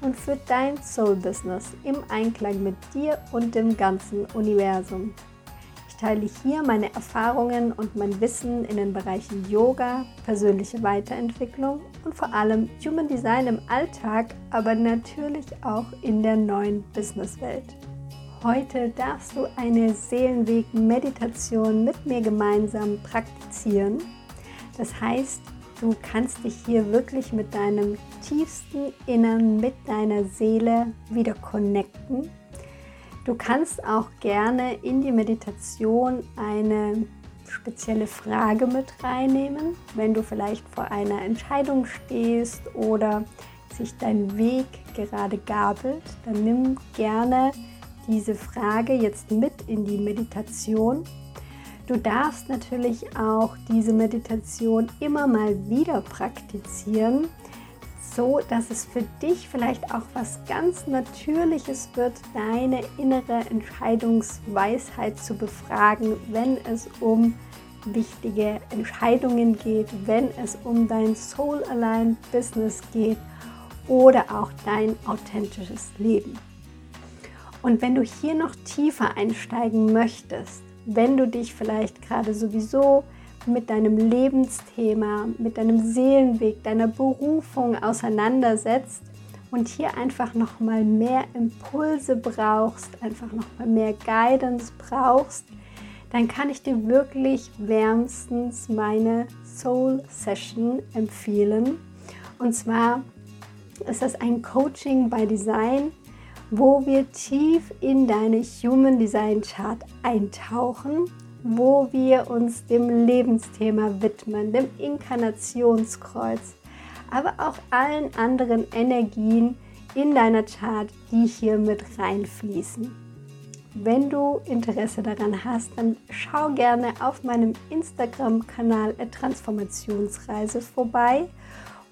und für dein Soul-Business im Einklang mit dir und dem ganzen Universum. Ich teile hier meine Erfahrungen und mein Wissen in den Bereichen Yoga, persönliche Weiterentwicklung und vor allem Human Design im Alltag, aber natürlich auch in der neuen Businesswelt. Heute darfst du eine Seelenweg-Meditation mit mir gemeinsam praktizieren. Das heißt, Du kannst dich hier wirklich mit deinem tiefsten Innern, mit deiner Seele wieder connecten. Du kannst auch gerne in die Meditation eine spezielle Frage mit reinnehmen, wenn du vielleicht vor einer Entscheidung stehst oder sich dein Weg gerade gabelt, dann nimm gerne diese Frage jetzt mit in die Meditation Du darfst natürlich auch diese Meditation immer mal wieder praktizieren, so dass es für dich vielleicht auch was ganz Natürliches wird, deine innere Entscheidungsweisheit zu befragen, wenn es um wichtige Entscheidungen geht, wenn es um dein Soul Aligned Business geht oder auch dein authentisches Leben. Und wenn du hier noch tiefer einsteigen möchtest, wenn du dich vielleicht gerade sowieso mit deinem Lebensthema, mit deinem Seelenweg, deiner Berufung auseinandersetzt und hier einfach noch mal mehr Impulse brauchst, einfach noch mal mehr Guidance brauchst, dann kann ich dir wirklich wärmstens meine Soul Session empfehlen. Und zwar ist das ein Coaching by Design wo wir tief in deine Human Design Chart eintauchen, wo wir uns dem Lebensthema widmen, dem Inkarnationskreuz, aber auch allen anderen Energien in deiner Chart, die hier mit reinfließen. Wenn du Interesse daran hast, dann schau gerne auf meinem Instagram-Kanal Transformationsreise vorbei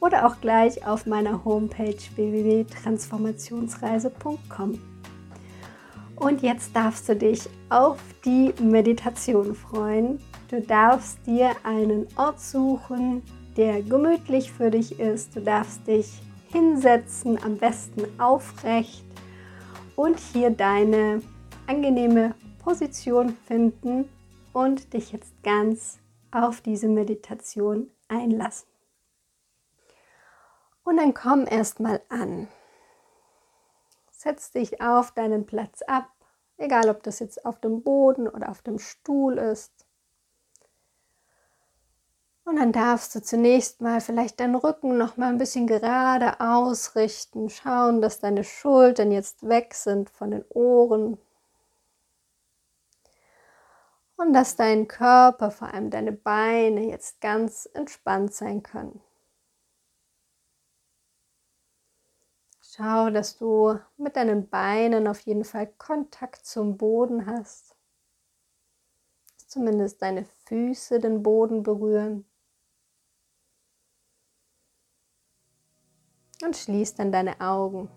oder auch gleich auf meiner Homepage www.transformationsreise.com. Und jetzt darfst du dich auf die Meditation freuen. Du darfst dir einen Ort suchen, der gemütlich für dich ist. Du darfst dich hinsetzen, am besten aufrecht und hier deine angenehme Position finden und dich jetzt ganz auf diese Meditation einlassen. Und dann komm erstmal an. Setz dich auf deinen Platz ab, egal ob das jetzt auf dem Boden oder auf dem Stuhl ist. Und dann darfst du zunächst mal vielleicht deinen Rücken noch mal ein bisschen gerade ausrichten, schauen, dass deine Schultern jetzt weg sind von den Ohren und dass dein Körper, vor allem deine Beine jetzt ganz entspannt sein können. Schau, dass du mit deinen Beinen auf jeden Fall Kontakt zum Boden hast. Zumindest deine Füße den Boden berühren. Und schließ dann deine Augen.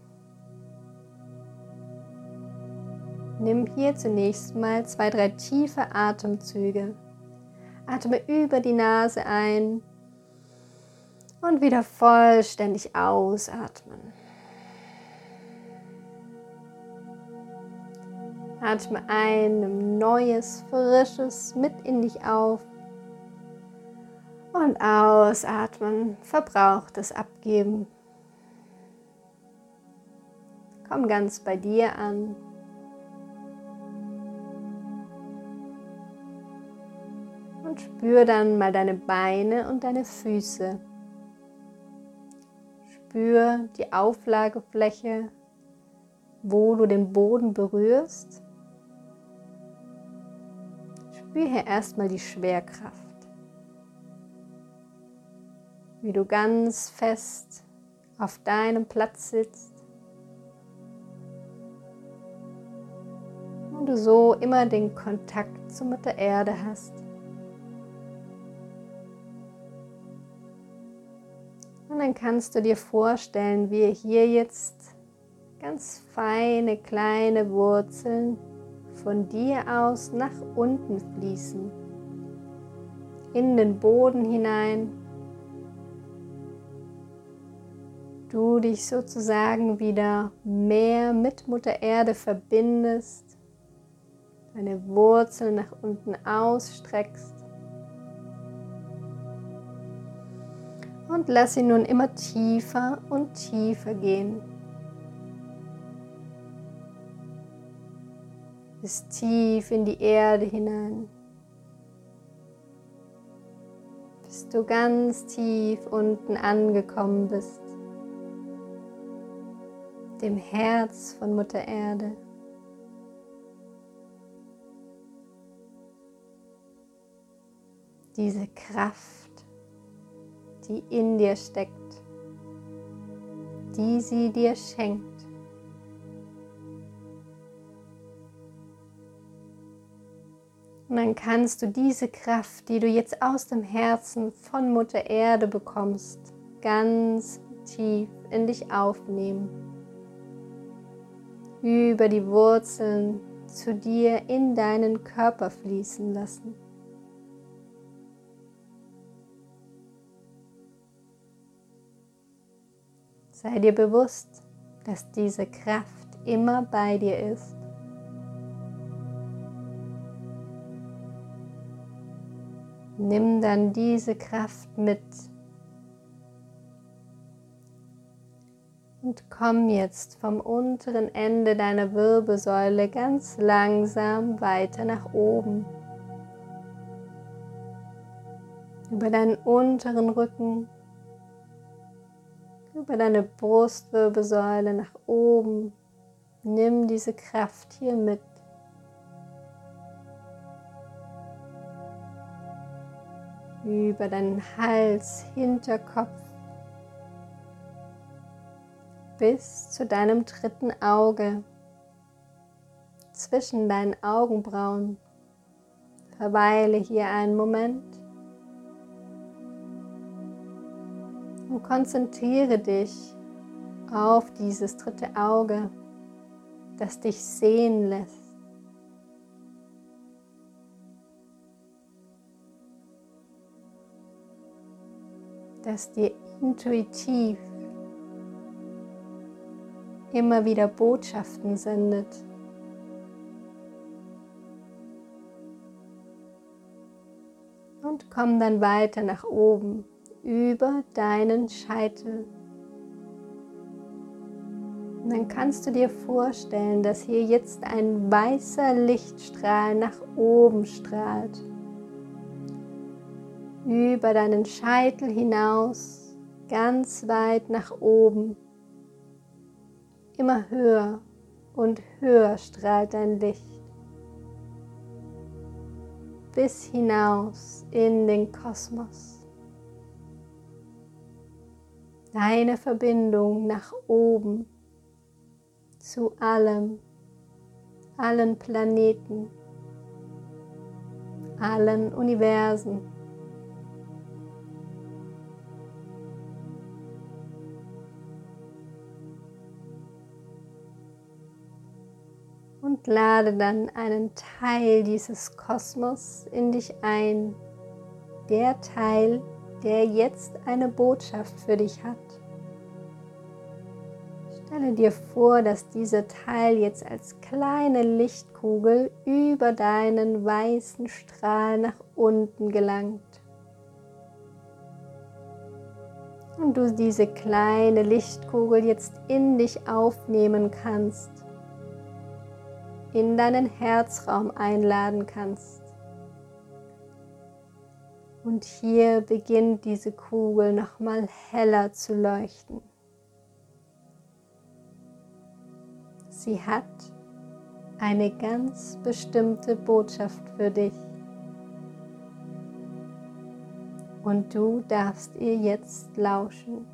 Nimm hier zunächst mal zwei, drei tiefe Atemzüge. Atme über die Nase ein und wieder vollständig ausatmen. Atme ein, nimm neues, frisches mit in dich auf. Und ausatmen, verbrauchtes abgeben. Komm ganz bei dir an. Und spür dann mal deine Beine und deine Füße. Spür die Auflagefläche, wo du den Boden berührst. Spür hier erstmal die Schwerkraft. Wie du ganz fest auf deinem Platz sitzt. und du so immer den Kontakt zu Mutter Erde hast. Und dann kannst du dir vorstellen, wie hier jetzt ganz feine kleine Wurzeln von dir aus nach unten fließen, in den Boden hinein. Du dich sozusagen wieder mehr mit Mutter Erde verbindest, deine Wurzeln nach unten ausstreckst und lass sie nun immer tiefer und tiefer gehen. Bis tief in die Erde hinein. Bis du ganz tief unten angekommen bist. Dem Herz von Mutter Erde. Diese Kraft die in dir steckt, die sie dir schenkt. Dann kannst du diese Kraft, die du jetzt aus dem Herzen von Mutter Erde bekommst, ganz tief in dich aufnehmen. Über die Wurzeln zu dir in deinen Körper fließen lassen. Sei dir bewusst, dass diese Kraft immer bei dir ist. Nimm dann diese Kraft mit und komm jetzt vom unteren Ende deiner Wirbelsäule ganz langsam weiter nach oben. Über deinen unteren Rücken über deine Brustwirbelsäule nach oben. Nimm diese Kraft hier mit. Über deinen Hals, Hinterkopf bis zu deinem dritten Auge, zwischen deinen Augenbrauen. Verweile hier einen Moment. und konzentriere dich auf dieses dritte Auge, das dich sehen lässt. Das dir intuitiv immer wieder Botschaften sendet. Und komm dann weiter nach oben über deinen Scheitel. Und dann kannst du dir vorstellen, dass hier jetzt ein weißer Lichtstrahl nach oben strahlt. Über deinen Scheitel hinaus, ganz weit nach oben. Immer höher und höher strahlt dein Licht. Bis hinaus in den Kosmos deine Verbindung nach oben zu allem, allen Planeten, allen Universen. Und lade dann einen Teil dieses Kosmos in dich ein, der Teil, der jetzt eine Botschaft für dich hat. Stelle dir vor, dass dieser Teil jetzt als kleine Lichtkugel über deinen weißen Strahl nach unten gelangt. Und du diese kleine Lichtkugel jetzt in dich aufnehmen kannst, in deinen Herzraum einladen kannst. Und hier beginnt diese Kugel nochmal heller zu leuchten. Sie hat eine ganz bestimmte Botschaft für dich. Und du darfst ihr jetzt lauschen.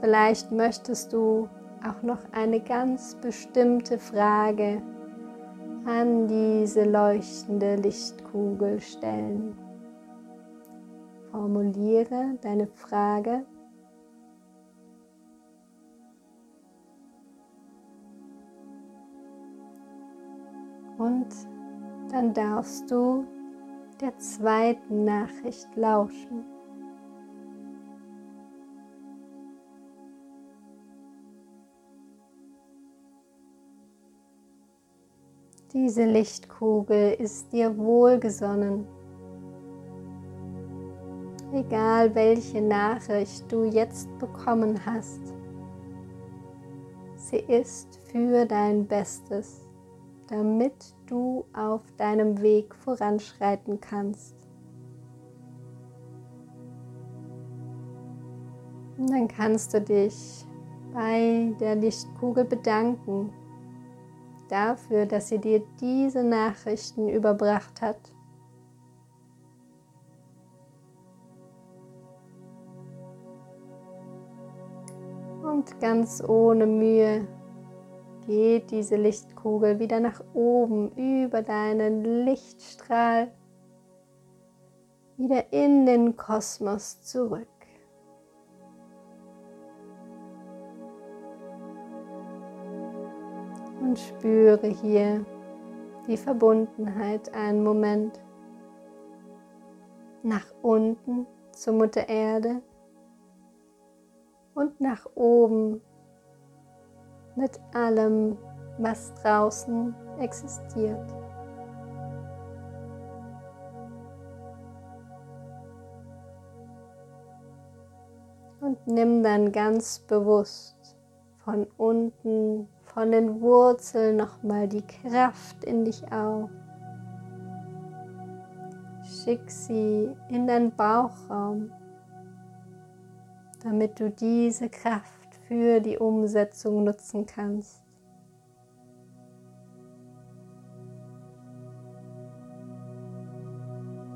Vielleicht möchtest du auch noch eine ganz bestimmte Frage an diese leuchtende Lichtkugel stellen. Formuliere deine Frage und dann darfst du der zweiten Nachricht lauschen. Diese Lichtkugel ist dir wohlgesonnen. Egal welche Nachricht du jetzt bekommen hast, sie ist für dein Bestes, damit du auf deinem Weg voranschreiten kannst. Und dann kannst du dich bei der Lichtkugel bedanken dafür, dass sie dir diese Nachrichten überbracht hat. Und ganz ohne Mühe geht diese Lichtkugel wieder nach oben über deinen Lichtstrahl, wieder in den Kosmos zurück. Und spüre hier die Verbundenheit einen Moment nach unten zur Mutter Erde und nach oben mit allem, was draußen existiert. Und nimm dann ganz bewusst von unten von den Wurzeln nochmal die Kraft in dich auf. Schick sie in deinen Bauchraum, damit du diese Kraft für die Umsetzung nutzen kannst.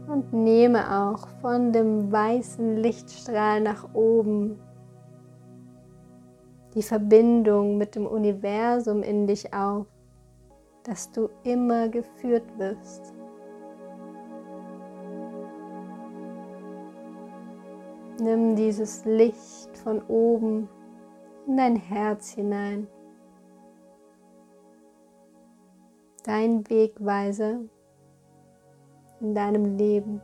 Und nehme auch von dem weißen Lichtstrahl nach oben die Verbindung mit dem Universum in dich auf, dass du immer geführt wirst. Nimm dieses Licht von oben in dein Herz hinein. Dein Wegweiser in deinem Leben.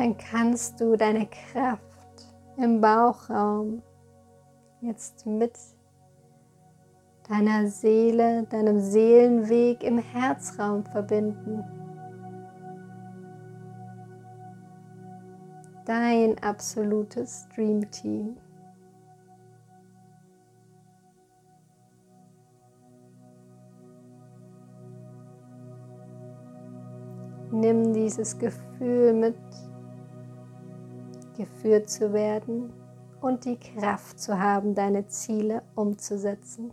Dann kannst du deine Kraft im Bauchraum jetzt mit deiner Seele, deinem Seelenweg im Herzraum verbinden. Dein absolutes Dream Team. Nimm dieses Gefühl mit geführt zu werden und die Kraft zu haben, deine Ziele umzusetzen.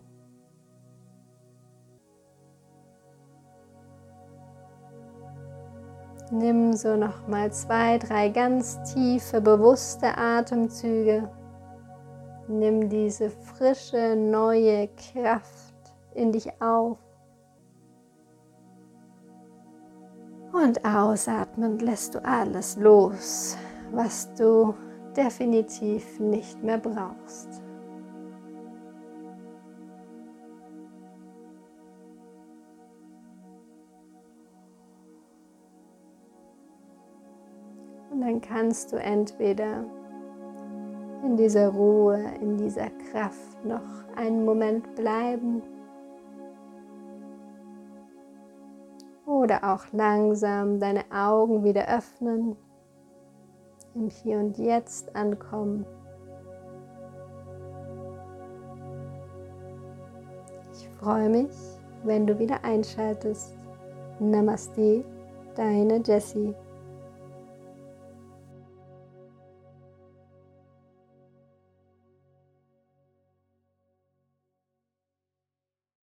Nimm so noch mal zwei, drei ganz tiefe, bewusste Atemzüge. Nimm diese frische, neue Kraft in dich auf. Und ausatmend lässt du alles los, was du definitiv nicht mehr brauchst. Und dann kannst du entweder in dieser Ruhe, in dieser Kraft noch einen Moment bleiben oder auch langsam deine Augen wieder öffnen im Hier und Jetzt ankommen. Ich freue mich, wenn du wieder einschaltest. Namaste, deine Jessie.